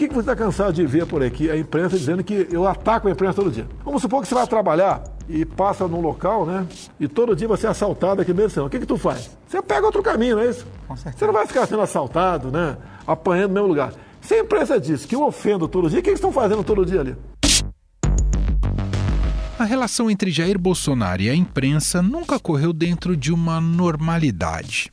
que, que você está cansado de ver por aqui a imprensa dizendo que eu ataco a imprensa todo dia? Vamos supor que você vai trabalhar e passa num local, né? E todo dia você é assaltado aqui mesmo. O que, que tu faz? Você pega outro caminho, não é isso? Você não vai ficar sendo assaltado, né? Apanhando no mesmo lugar. Se a imprensa diz que eu ofendo todo dia, o que eles estão fazendo todo dia ali? A relação entre Jair Bolsonaro e a imprensa nunca correu dentro de uma normalidade.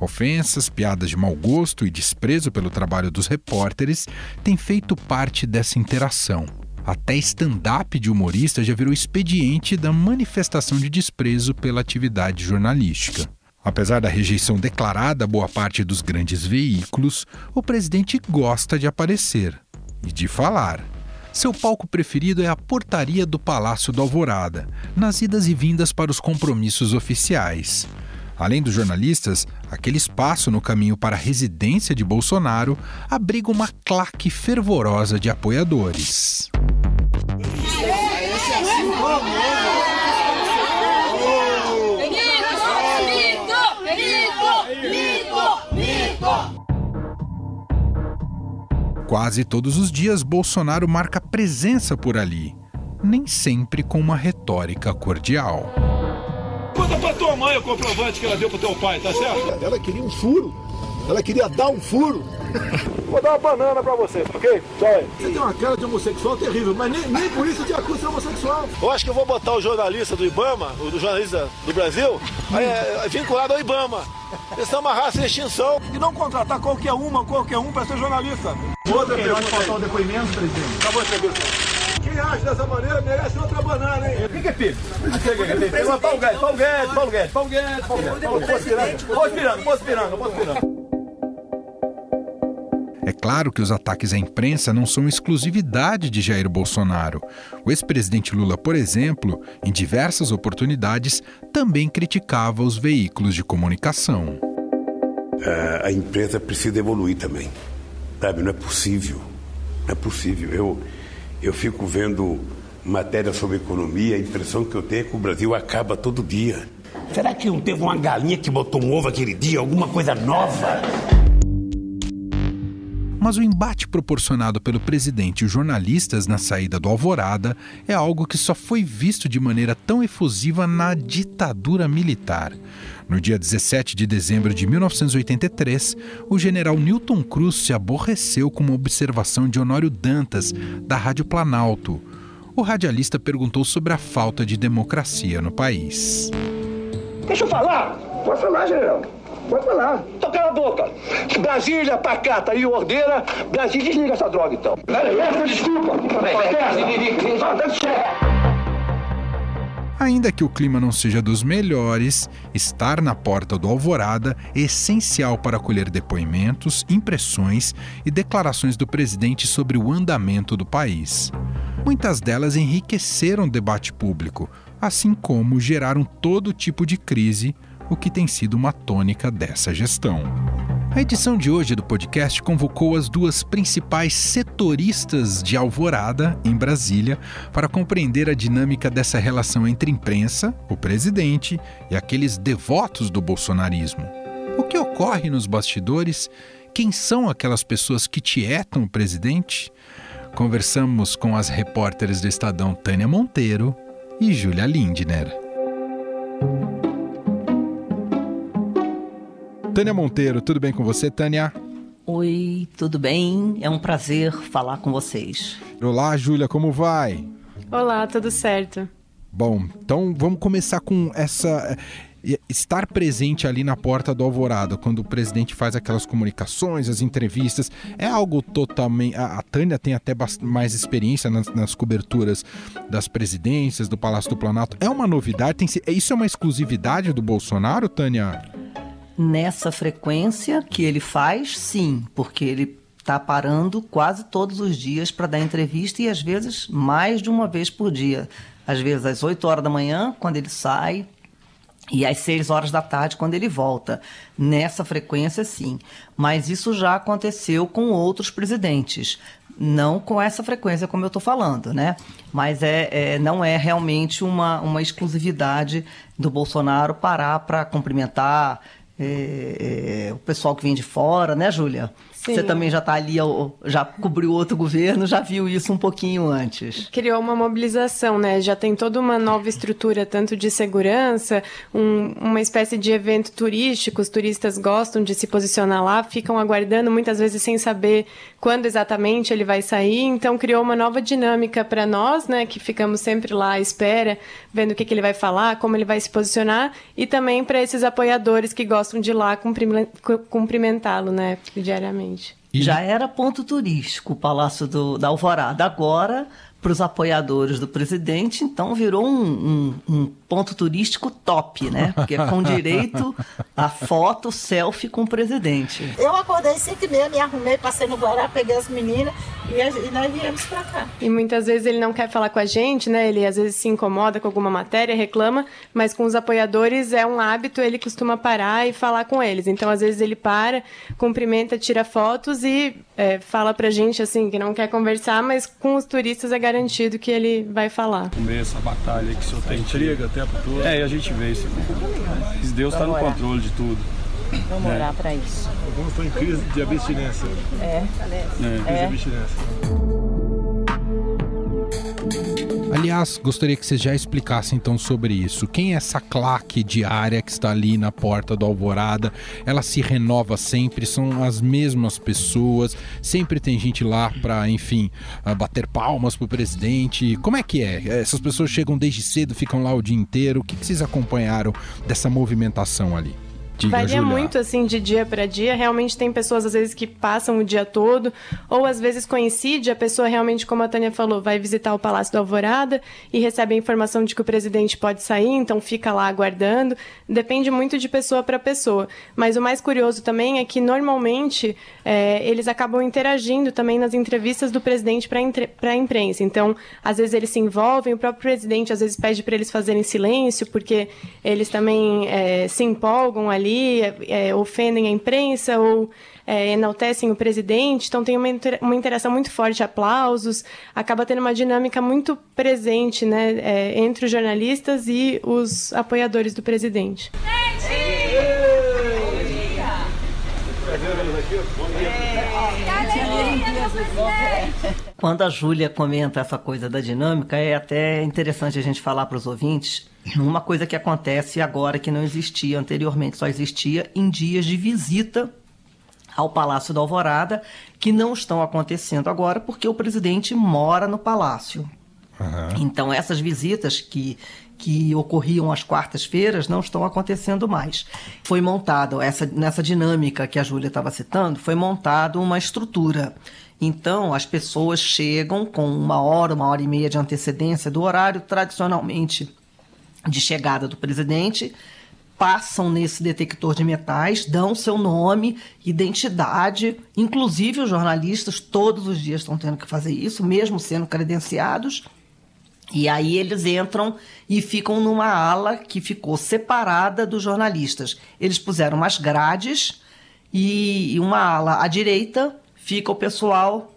Ofensas, piadas de mau gosto e desprezo pelo trabalho dos repórteres têm feito parte dessa interação. Até stand-up de humorista já virou expediente da manifestação de desprezo pela atividade jornalística. Apesar da rejeição declarada a boa parte dos grandes veículos, o presidente gosta de aparecer e de falar. Seu palco preferido é a portaria do Palácio do Alvorada, nas idas e vindas para os compromissos oficiais. Além dos jornalistas, aquele espaço no caminho para a residência de Bolsonaro abriga uma claque fervorosa de apoiadores. Quase todos os dias, Bolsonaro marca presença por ali, nem sempre com uma retórica cordial. Conta pra tua mãe o comprovante que ela deu pro teu pai, tá certo? Ela queria um furo. Ela queria dar um furo. Vou dar uma banana pra você, ok? Aí. Você tem uma cara de homossexual terrível, mas nem, nem por isso te acusa de homossexual. Eu acho que eu vou botar o jornalista do Ibama, o do jornalista do Brasil, é, é, vinculado ao Ibama. Eles são uma raça em extinção. E não contratar qualquer uma, qualquer um pra ser jornalista. Outra pergunta. Pode faltar o depoimento, presidente? Acabou a entrevista. Quem age dessa maneira merece outra banana, hein? O que, que é é? Paulo Guedes, Paulo Guedes, Paulo Guedes, Paulo Guedes, Paulo Guedes. É claro que os ataques à imprensa não são exclusividade de Jair Bolsonaro. O ex-presidente Lula, por exemplo, em diversas oportunidades, também criticava os veículos de comunicação. Uh, a imprensa precisa evoluir também. Sabe, não é possível. Não é possível. Eu, eu fico vendo matéria sobre economia, a impressão que eu tenho é que o Brasil acaba todo dia. Será que não teve uma galinha que botou um ovo aquele dia, alguma coisa nova? Mas o embate proporcionado pelo presidente e os jornalistas na saída do Alvorada é algo que só foi visto de maneira tão efusiva na ditadura militar. No dia 17 de dezembro de 1983, o general Newton Cruz se aborreceu com uma observação de Honório Dantas, da Rádio Planalto. O radialista perguntou sobre a falta de democracia no país. Deixa eu falar! Pode falar, general. Pode falar. Então cala a boca. Brasília, pacata e ordeira. Brasília, desliga essa droga então. Essa desculpa. Ainda que o clima não seja dos melhores, estar na porta do Alvorada é essencial para colher depoimentos, impressões e declarações do presidente sobre o andamento do país. Muitas delas enriqueceram o debate público, assim como geraram todo tipo de crise o que tem sido uma tônica dessa gestão. A edição de hoje do podcast convocou as duas principais setoristas de Alvorada, em Brasília, para compreender a dinâmica dessa relação entre imprensa, o presidente e aqueles devotos do bolsonarismo. O que ocorre nos bastidores? Quem são aquelas pessoas que tietam o presidente? Conversamos com as repórteres do Estadão Tânia Monteiro e Júlia Lindner. Tânia Monteiro, tudo bem com você, Tânia? Oi, tudo bem? É um prazer falar com vocês. Olá, Júlia, como vai? Olá, tudo certo. Bom, então vamos começar com essa estar presente ali na porta do Alvorada, quando o presidente faz aquelas comunicações, as entrevistas, é algo totalmente. A, Tânia tem até mais experiência nas, nas, coberturas das presidências, do Palácio do Planalto. É uma novidade? Tem, isso é uma exclusividade do Bolsonaro, Tânia? Nessa frequência que ele faz, sim, porque ele está parando quase todos os dias para dar entrevista e às vezes mais de uma vez por dia. Às vezes às 8 horas da manhã, quando ele sai, e às 6 horas da tarde, quando ele volta. Nessa frequência, sim. Mas isso já aconteceu com outros presidentes. Não com essa frequência, como eu estou falando, né? Mas é, é, não é realmente uma, uma exclusividade do Bolsonaro parar para cumprimentar é, é, o pessoal que vem de fora, né, Júlia? Você também já está ali, já cobriu outro governo, já viu isso um pouquinho antes. Criou uma mobilização, né? Já tem toda uma nova estrutura, tanto de segurança, um, uma espécie de evento turístico. Os turistas gostam de se posicionar lá, ficam aguardando, muitas vezes sem saber quando exatamente ele vai sair. Então, criou uma nova dinâmica para nós, né? Que ficamos sempre lá à espera, vendo o que, que ele vai falar, como ele vai se posicionar, e também para esses apoiadores que gostam de ir lá cumprimentá-lo, né? Diariamente. E... Já era ponto turístico o Palácio do, da Alvorada. Agora para os apoiadores do presidente, então virou um, um, um, ponto turístico top, né? Porque é com direito a foto, selfie com o presidente. Eu acordei 5 e meia, me arrumei, passei no Guará, peguei as meninas e, e nós viemos para cá. E muitas vezes ele não quer falar com a gente, né? Ele às vezes se incomoda com alguma matéria, reclama, mas com os apoiadores é um hábito, ele costuma parar e falar com eles. Então, às vezes ele para, cumprimenta, tira fotos e é, fala pra gente assim que não quer conversar, mas com os turistas é garantido que ele vai falar. Comer essa batalha que o senhor tem intriga o tempo todo. É, e a gente vê isso. Mas Deus está no controle de tudo. Vamos é. orar para isso. Alguns estão em crise de abstinência. É, é. Crise é. de abstinência. Aliás, gostaria que vocês já explicassem então sobre isso. Quem é essa claque diária que está ali na porta do Alvorada? Ela se renova sempre, são as mesmas pessoas, sempre tem gente lá para, enfim, ah, bater palmas pro presidente. Como é que é? Essas pessoas chegam desde cedo, ficam lá o dia inteiro. O que vocês acompanharam dessa movimentação ali? Diga, Varia muito assim de dia para dia. Realmente tem pessoas às vezes que passam o dia todo, ou às vezes coincide a pessoa realmente, como a Tânia falou, vai visitar o Palácio do Alvorada e recebe a informação de que o presidente pode sair, então fica lá aguardando. Depende muito de pessoa para pessoa. Mas o mais curioso também é que normalmente é, eles acabam interagindo também nas entrevistas do presidente para a imprensa. Então, às vezes eles se envolvem, o próprio presidente às vezes pede para eles fazerem silêncio, porque eles também é, se empolgam ali ali é, ofendem a imprensa ou é, enaltecem o presidente, então tem uma, inter uma interação muito forte, aplausos, acaba tendo uma dinâmica muito presente né, é, entre os jornalistas e os apoiadores do presidente. Quando a Júlia comenta essa coisa da dinâmica, é até interessante a gente falar para os ouvintes uma coisa que acontece agora que não existia anteriormente, só existia em dias de visita ao Palácio da Alvorada, que não estão acontecendo agora porque o presidente mora no palácio. Uhum. Então, essas visitas que, que ocorriam às quartas-feiras não estão acontecendo mais. Foi montado, essa, nessa dinâmica que a Júlia estava citando, foi montada uma estrutura. Então, as pessoas chegam com uma hora, uma hora e meia de antecedência do horário tradicionalmente de chegada do presidente, passam nesse detector de metais, dão seu nome, identidade, inclusive os jornalistas todos os dias estão tendo que fazer isso, mesmo sendo credenciados. E aí eles entram e ficam numa ala que ficou separada dos jornalistas. Eles puseram umas grades e uma ala à direita fica o pessoal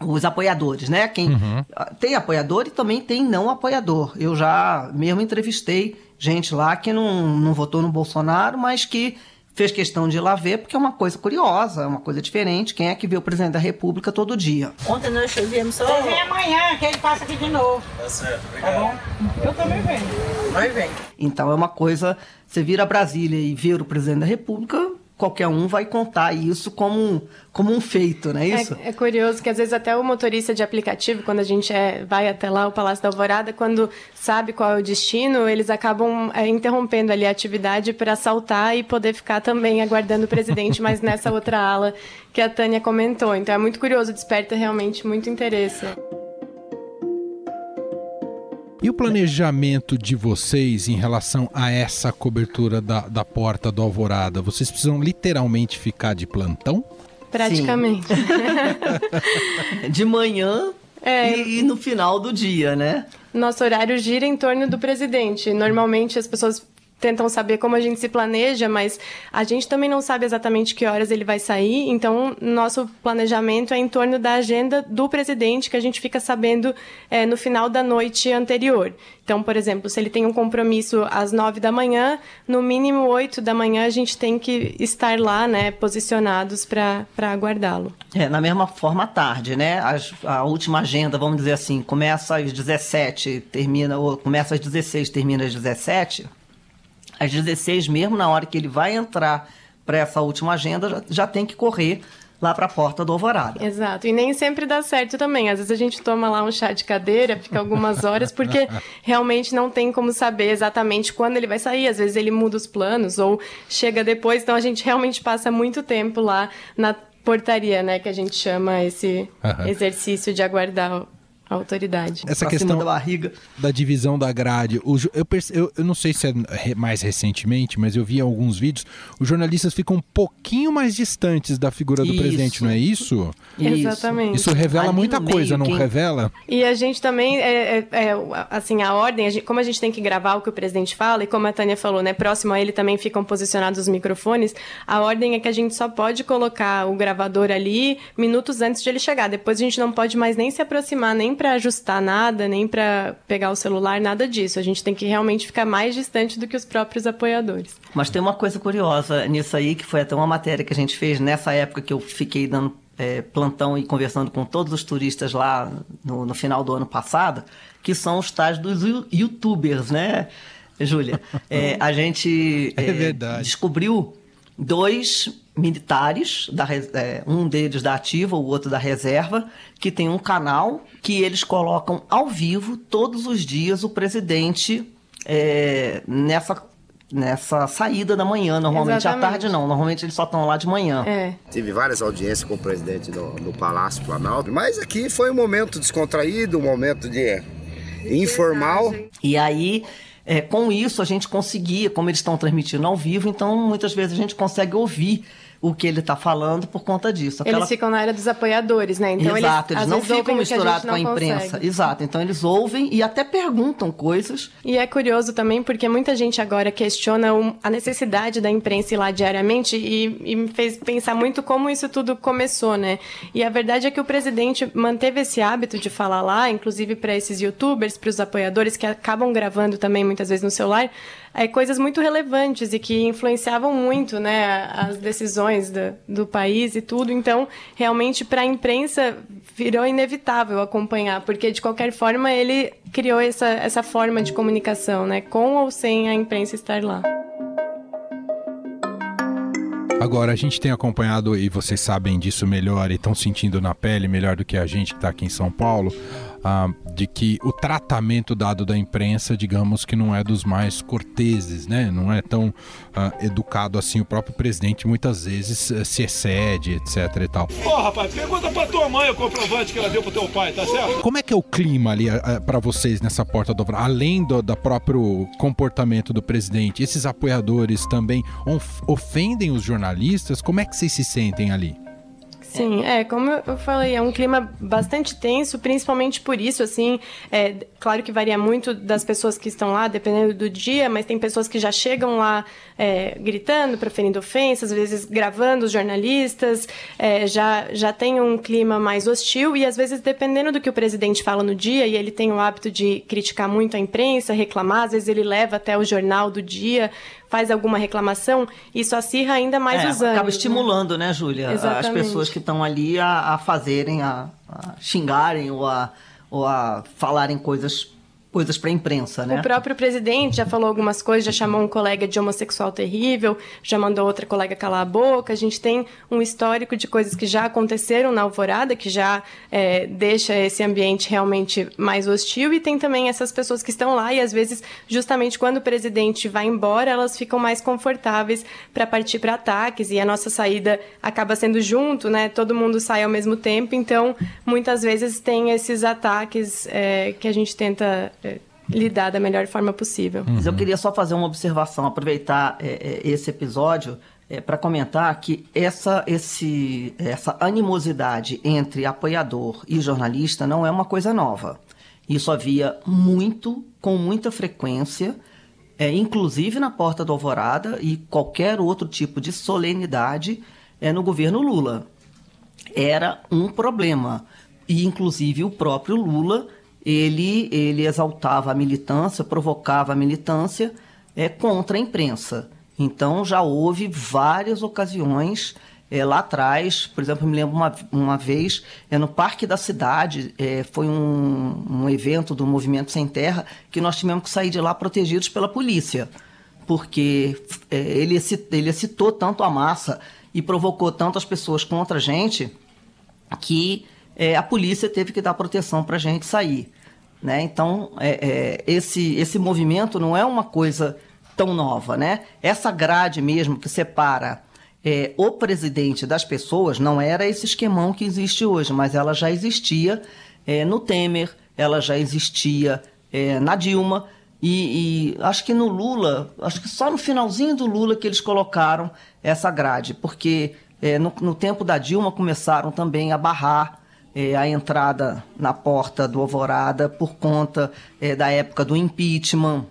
os apoiadores, né? Quem uhum. tem apoiador e também tem não apoiador. Eu já mesmo entrevistei gente lá que não, não votou no Bolsonaro, mas que fez questão de ir lá ver, porque é uma coisa curiosa, é uma coisa diferente. Quem é que vê o presidente da República todo dia? Ontem nós viemos só. Você vem amanhã, que ele passa aqui de novo. Tá certo, obrigado. Tá bom? Eu também venho. Nós vem. Então é uma coisa, você vir a Brasília e ver o presidente da República, qualquer um vai contar isso como um, como um feito, não é isso? É, é, curioso que às vezes até o motorista de aplicativo, quando a gente é, vai até lá, o Palácio da Alvorada, quando sabe qual é o destino, eles acabam é, interrompendo ali a atividade para saltar e poder ficar também aguardando o presidente, mas nessa outra ala que a Tânia comentou. Então é muito curioso, desperta realmente muito interesse. E o planejamento de vocês em relação a essa cobertura da, da porta do Alvorada? Vocês precisam literalmente ficar de plantão? Praticamente. de manhã é. e, e, no final do dia, né? Nosso horário gira em torno do presidente. Normalmente as pessoas tentam saber como a gente se planeja, mas a gente também não sabe exatamente que horas ele vai sair, então nosso planejamento é em torno da agenda do presidente, que a gente fica sabendo é, no final da noite anterior. Então, por exemplo, se ele tem um compromisso às nove da manhã, no mínimo oito da manhã a gente tem que estar lá, né, posicionados para aguardá-lo. É, na mesma forma à tarde, né? As, a última agenda, vamos dizer assim, começa às 17, termina, ou começa às 16, termina às 17 às 16 mesmo, na hora que ele vai entrar para essa última agenda, já, já tem que correr lá para a porta do Alvorada. Exato. E nem sempre dá certo também. Às vezes a gente toma lá um chá de cadeira, fica algumas horas, porque realmente não tem como saber exatamente quando ele vai sair. Às vezes ele muda os planos ou chega depois. Então a gente realmente passa muito tempo lá na portaria, né, que a gente chama esse uhum. exercício de aguardar a autoridade. Essa questão da barriga. Da divisão da grade. O, eu, eu, eu, não sei se é mais recentemente, mas eu vi alguns vídeos. Os jornalistas ficam um pouquinho mais distantes da figura do isso. presidente, não é isso? isso. Exatamente. Isso revela Ali muita coisa, não quem... revela? E a gente também, é, é, é assim, a ordem, a gente, como a gente tem que gravar o que o presidente fala, e como a Tânia falou, né, próximo a ele também ficam posicionados os microfones, a ordem é que a gente só pode colocar o gravador ali minutos antes de ele chegar. Depois a gente não pode mais nem se aproximar, nem para ajustar nada, nem para pegar o celular, nada disso. A gente tem que realmente ficar mais distante do que os próprios apoiadores. Mas tem uma coisa curiosa nisso aí, que foi até uma matéria que a gente fez nessa época que eu fiquei dando é, plantão e conversando com todos os turistas lá no, no final do ano passado, que são os tais dos youtubers, né, Júlia? É, a gente é, é descobriu dois militares, da, é, um deles da ativa, o outro da reserva, que tem um canal que eles colocam ao vivo todos os dias o presidente é, nessa nessa saída da manhã, normalmente Exatamente. à tarde não, normalmente eles só estão lá de manhã. É. Tive várias audiências com o presidente no, no Palácio Planalto, mas aqui foi um momento descontraído, um momento de informal. E aí é, com isso a gente conseguia, como eles estão transmitindo ao vivo, então muitas vezes a gente consegue ouvir o que ele está falando por conta disso. Aquela... Eles ficam na área dos apoiadores, né? Então Exato, eles, eles não ficam misturados com a imprensa. Consegue. Exato, então eles ouvem e até perguntam coisas. E é curioso também porque muita gente agora questiona a necessidade da imprensa ir lá diariamente e, e me fez pensar muito como isso tudo começou, né? E a verdade é que o presidente manteve esse hábito de falar lá, inclusive para esses youtubers, para os apoiadores que acabam gravando também muitas vezes no celular, é, coisas muito relevantes e que influenciavam muito né, as decisões do, do país e tudo. Então, realmente, para a imprensa, virou inevitável acompanhar, porque, de qualquer forma, ele criou essa, essa forma de comunicação, né, com ou sem a imprensa estar lá. Agora, a gente tem acompanhado, e vocês sabem disso melhor e estão sentindo na pele melhor do que a gente que está aqui em São Paulo, ah, de que o tratamento dado da imprensa, digamos que não é dos mais corteses, né? Não é tão ah, educado assim. O próprio presidente muitas vezes uh, se excede, etc e tal. Ô, oh, rapaz, pergunta pra tua mãe o comprovante que ela deu pro teu pai, tá certo? Como é que é o clima ali uh, para vocês nessa porta do além do da próprio comportamento do presidente? Esses apoiadores também ofendem os jornalistas? Como é que vocês se sentem ali? Sim, é, como eu falei, é um clima bastante tenso, principalmente por isso, assim, é, claro que varia muito das pessoas que estão lá, dependendo do dia, mas tem pessoas que já chegam lá é, gritando, proferindo ofensas, às vezes gravando os jornalistas, é, já, já tem um clima mais hostil e às vezes, dependendo do que o presidente fala no dia, e ele tem o hábito de criticar muito a imprensa, reclamar, às vezes ele leva até o jornal do dia, faz alguma reclamação, isso acirra ainda mais é, os ânimos. Acaba né? estimulando, né, né Júlia? As pessoas que estão ali a, a fazerem, a, a, xingarem ou a, ou a falarem coisas coisas para a imprensa, né? O próprio presidente já falou algumas coisas, já chamou um colega de homossexual terrível, já mandou outra colega calar a boca. A gente tem um histórico de coisas que já aconteceram na Alvorada, que já é, deixa esse ambiente realmente mais hostil. E tem também essas pessoas que estão lá e às vezes, justamente quando o presidente vai embora, elas ficam mais confortáveis para partir para ataques e a nossa saída acaba sendo junto, né? Todo mundo sai ao mesmo tempo, então muitas vezes tem esses ataques é, que a gente tenta lidar da melhor forma possível. Mas eu queria só fazer uma observação, aproveitar é, é esse episódio é, para comentar que essa, esse, essa animosidade entre apoiador e jornalista não é uma coisa nova. Isso havia muito, com muita frequência, é, inclusive na Porta do Alvorada e qualquer outro tipo de solenidade é, no governo Lula. Era um problema. E, inclusive, o próprio Lula, ele, ele exaltava a militância, provocava a militância é, contra a imprensa. Então, já houve várias ocasiões é, lá atrás, por exemplo, eu me lembro uma, uma vez, é, no Parque da Cidade, é, foi um, um evento do Movimento Sem Terra, que nós tivemos que sair de lá protegidos pela polícia, porque é, ele, ele citou tanto a massa e provocou tanto as pessoas contra a gente que é, a polícia teve que dar proteção para a gente sair. Né? Então, é, esse, esse movimento não é uma coisa tão nova. Né? Essa grade mesmo que separa é, o presidente das pessoas não era esse esquemão que existe hoje, mas ela já existia é, no Temer, ela já existia é, na Dilma. E, e, acho que no Lula, acho que só no finalzinho do Lula que eles colocaram essa grade, porque é, no, no, tempo da Dilma começaram também a barrar é, a entrada na porta do Alvorada por conta é, da época do impeachment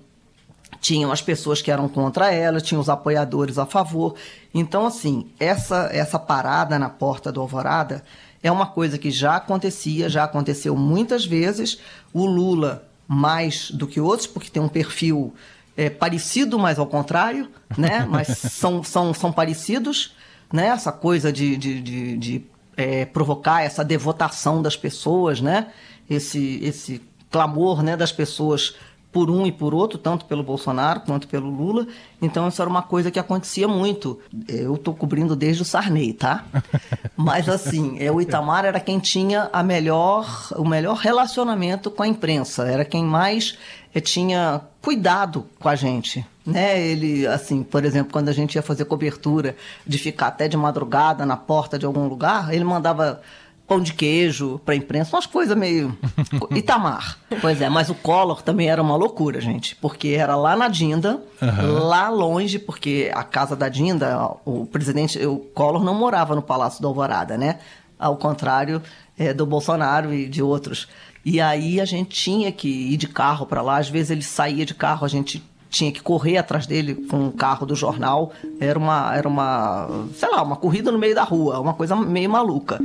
tinham as pessoas que eram contra ela, tinham os apoiadores a favor. Então, assim, essa, essa parada na porta do Alvorada é uma coisa que já acontecia, já aconteceu muitas vezes. O Lula, mais do que outros, porque tem um perfil é, parecido, mas ao contrário, né? Mas são, são, são parecidos, né? Essa coisa de, de, de, de é, provocar essa devotação das pessoas, né? Esse, esse clamor né, das pessoas por um e por outro, tanto pelo Bolsonaro quanto pelo Lula. Então isso era uma coisa que acontecia muito. Eu estou cobrindo desde o Sarney, tá? Mas assim, é, o Itamar era quem tinha a melhor, o melhor relacionamento com a imprensa, era quem mais é, tinha cuidado com a gente. Né? Ele, assim, por exemplo, quando a gente ia fazer cobertura de ficar até de madrugada na porta de algum lugar, ele mandava pão de queijo para imprensa, umas coisas meio. Itamar. Pois é, mas o Collor também era uma loucura, gente, porque era lá na Dinda, uhum. lá longe, porque a casa da Dinda, o presidente, o Collor não morava no Palácio do Alvorada, né? Ao contrário é, do Bolsonaro e de outros. E aí a gente tinha que ir de carro para lá, às vezes ele saía de carro, a gente tinha que correr atrás dele com o carro do jornal. Era uma, era uma, sei lá, uma corrida no meio da rua, uma coisa meio maluca.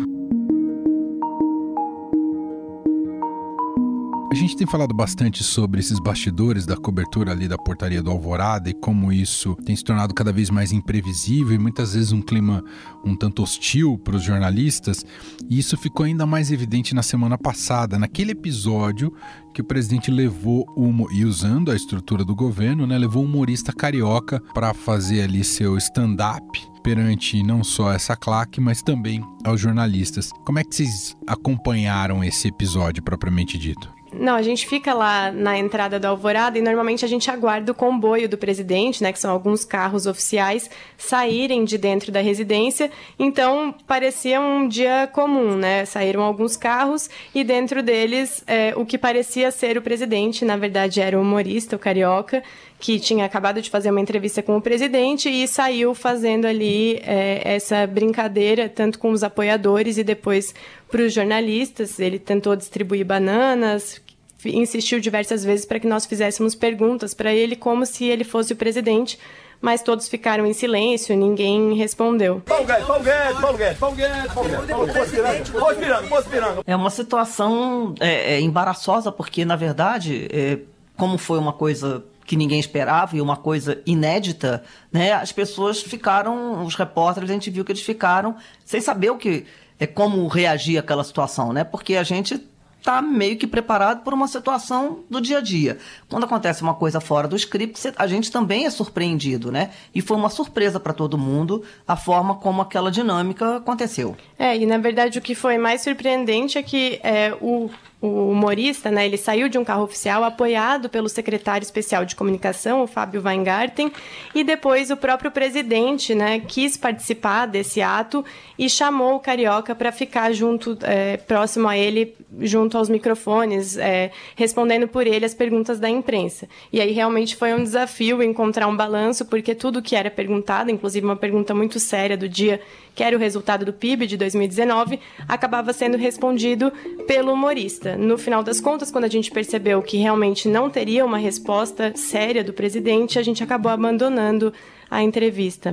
A gente tem falado bastante sobre esses bastidores da cobertura ali da portaria do Alvorada e como isso tem se tornado cada vez mais imprevisível e muitas vezes um clima um tanto hostil para os jornalistas. E isso ficou ainda mais evidente na semana passada, naquele episódio que o presidente levou e usando a estrutura do governo, né, levou um humorista carioca para fazer ali seu stand-up perante não só essa claque, mas também aos jornalistas. Como é que vocês acompanharam esse episódio propriamente dito? Não, a gente fica lá na entrada da Alvorada e normalmente a gente aguarda o comboio do presidente, né, que são alguns carros oficiais, saírem de dentro da residência. Então, parecia um dia comum, né? Saíram alguns carros e dentro deles é, o que parecia ser o presidente, na verdade era o humorista, o carioca, que tinha acabado de fazer uma entrevista com o presidente e saiu fazendo ali é, essa brincadeira, tanto com os apoiadores e depois para os jornalistas. Ele tentou distribuir bananas, insistiu diversas vezes para que nós fizéssemos perguntas para ele como se ele fosse o presidente, mas todos ficaram em silêncio, ninguém respondeu. É uma situação é, é, embaraçosa, porque, na verdade, é, como foi uma coisa que ninguém esperava e uma coisa inédita, né? As pessoas ficaram, os repórteres, a gente viu que eles ficaram sem saber o que é como reagir àquela situação, né? Porque a gente está meio que preparado por uma situação do dia a dia. Quando acontece uma coisa fora do script, a gente também é surpreendido, né? E foi uma surpresa para todo mundo a forma como aquela dinâmica aconteceu. É, e na verdade o que foi mais surpreendente é que é, o o humorista, né, ele saiu de um carro oficial apoiado pelo secretário especial de comunicação, o Fábio Weingarten, e depois o próprio presidente, né, quis participar desse ato e chamou o Carioca para ficar junto, é, próximo a ele, junto aos microfones, é, respondendo por ele as perguntas da imprensa. E aí realmente foi um desafio encontrar um balanço, porque tudo que era perguntado, inclusive uma pergunta muito séria do dia que era o resultado do PIB de 2019, acabava sendo respondido pelo humorista. No final das contas, quando a gente percebeu que realmente não teria uma resposta séria do presidente, a gente acabou abandonando a entrevista.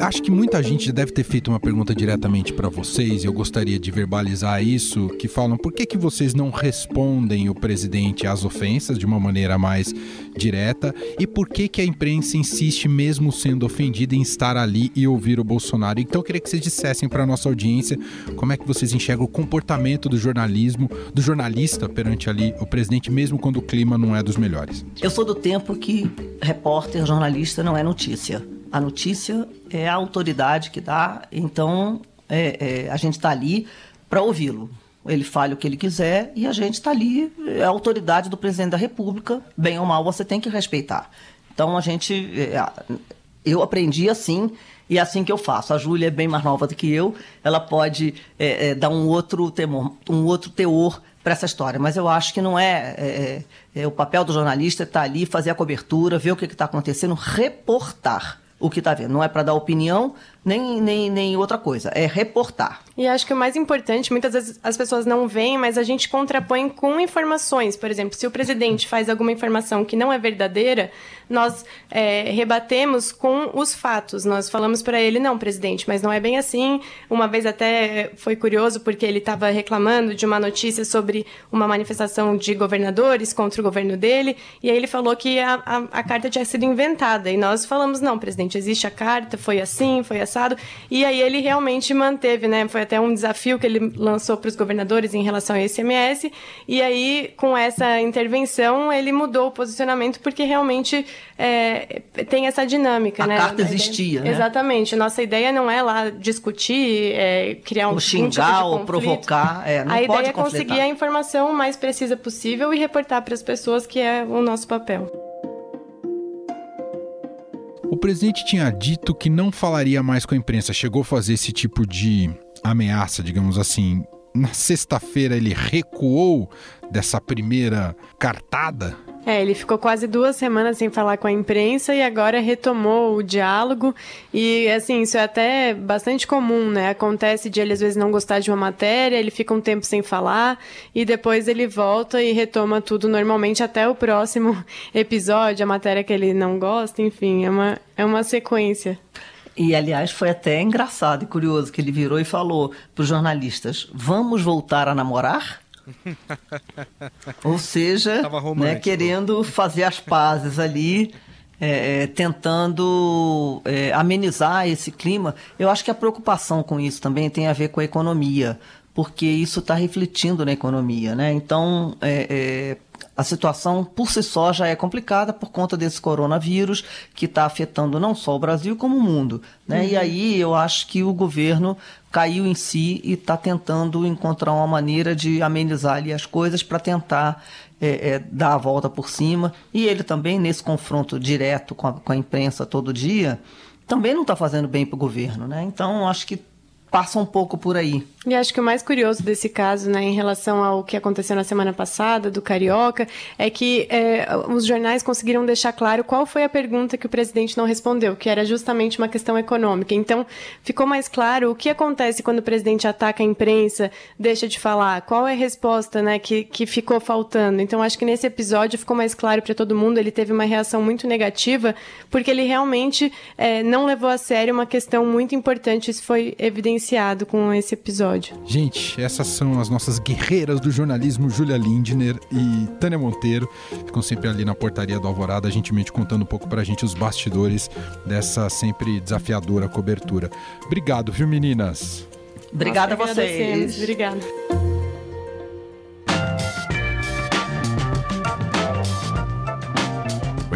Acho que muita gente deve ter feito uma pergunta diretamente para vocês, e eu gostaria de verbalizar isso, que falam por que, que vocês não respondem o presidente às ofensas de uma maneira mais direta e por que, que a imprensa insiste, mesmo sendo ofendida, em estar ali e ouvir o Bolsonaro. Então eu queria que vocês dissessem para nossa audiência como é que vocês enxergam o comportamento do jornalismo, do jornalista perante ali o presidente, mesmo quando o clima não é dos melhores. Eu sou do tempo que repórter, jornalista não é notícia. A notícia é a autoridade que dá, então é, é, a gente está ali para ouvi-lo. Ele fale o que ele quiser e a gente está ali, é a autoridade do presidente da República, bem ou mal você tem que respeitar. Então a gente, é, eu aprendi assim e é assim que eu faço. A Júlia é bem mais nova do que eu, ela pode é, é, dar um outro temor, um outro teor para essa história, mas eu acho que não é, é, é o papel do jornalista estar tá ali, fazer a cobertura, ver o que está acontecendo, reportar o que está vendo. Não é para dar opinião, nem, nem, nem outra coisa, é reportar. E acho que o mais importante, muitas vezes as pessoas não veem, mas a gente contrapõe com informações. Por exemplo, se o presidente faz alguma informação que não é verdadeira, nós é, rebatemos com os fatos. Nós falamos para ele, não, presidente, mas não é bem assim. Uma vez até foi curioso porque ele estava reclamando de uma notícia sobre uma manifestação de governadores contra o governo dele, e aí ele falou que a, a, a carta tinha sido inventada. E nós falamos, não, presidente, existe a carta, foi assim, foi assim passado. E aí ele realmente manteve, né? Foi até um desafio que ele lançou para os governadores em relação ao ICMS. E aí, com essa intervenção, ele mudou o posicionamento porque realmente é, tem essa dinâmica, a né? A carta existia, né? Exatamente. Nossa ideia não é lá discutir, é, criar um ou xingar ou provocar. É, não a pode ideia é conseguir a informação mais precisa possível e reportar para as pessoas que é o nosso papel. O presidente tinha dito que não falaria mais com a imprensa, chegou a fazer esse tipo de ameaça, digamos assim. Na sexta-feira ele recuou dessa primeira cartada é, ele ficou quase duas semanas sem falar com a imprensa e agora retomou o diálogo. E, assim, isso é até bastante comum, né? Acontece de ele às vezes não gostar de uma matéria, ele fica um tempo sem falar e depois ele volta e retoma tudo normalmente até o próximo episódio, a matéria que ele não gosta, enfim, é uma, é uma sequência. E, aliás, foi até engraçado e curioso que ele virou e falou para os jornalistas: vamos voltar a namorar? Ou seja, né, querendo fazer as pazes ali, é, é, tentando é, amenizar esse clima. Eu acho que a preocupação com isso também tem a ver com a economia, porque isso está refletindo na economia. Né? Então, é, é, a situação por si só já é complicada por conta desse coronavírus que está afetando não só o Brasil como o mundo. Né? Uhum. E aí eu acho que o governo caiu em si e está tentando encontrar uma maneira de amenizar ali as coisas para tentar é, é, dar a volta por cima. E ele também, nesse confronto direto com a, com a imprensa todo dia, também não está fazendo bem para o governo. Né? Então, acho que passa um pouco por aí. E acho que o mais curioso desse caso, né, em relação ao que aconteceu na semana passada, do Carioca, é que é, os jornais conseguiram deixar claro qual foi a pergunta que o presidente não respondeu, que era justamente uma questão econômica. Então, ficou mais claro o que acontece quando o presidente ataca a imprensa, deixa de falar, qual é a resposta né, que, que ficou faltando. Então, acho que nesse episódio ficou mais claro para todo mundo, ele teve uma reação muito negativa, porque ele realmente é, não levou a sério uma questão muito importante, isso foi evidenciado com esse episódio. Gente, essas são as nossas guerreiras do jornalismo, Julia Lindner e Tânia Monteiro. Ficam sempre ali na portaria do Alvorada, gentilmente contando um pouco pra gente os bastidores dessa sempre desafiadora cobertura. Obrigado, viu, meninas? Obrigada a vocês. Obrigada.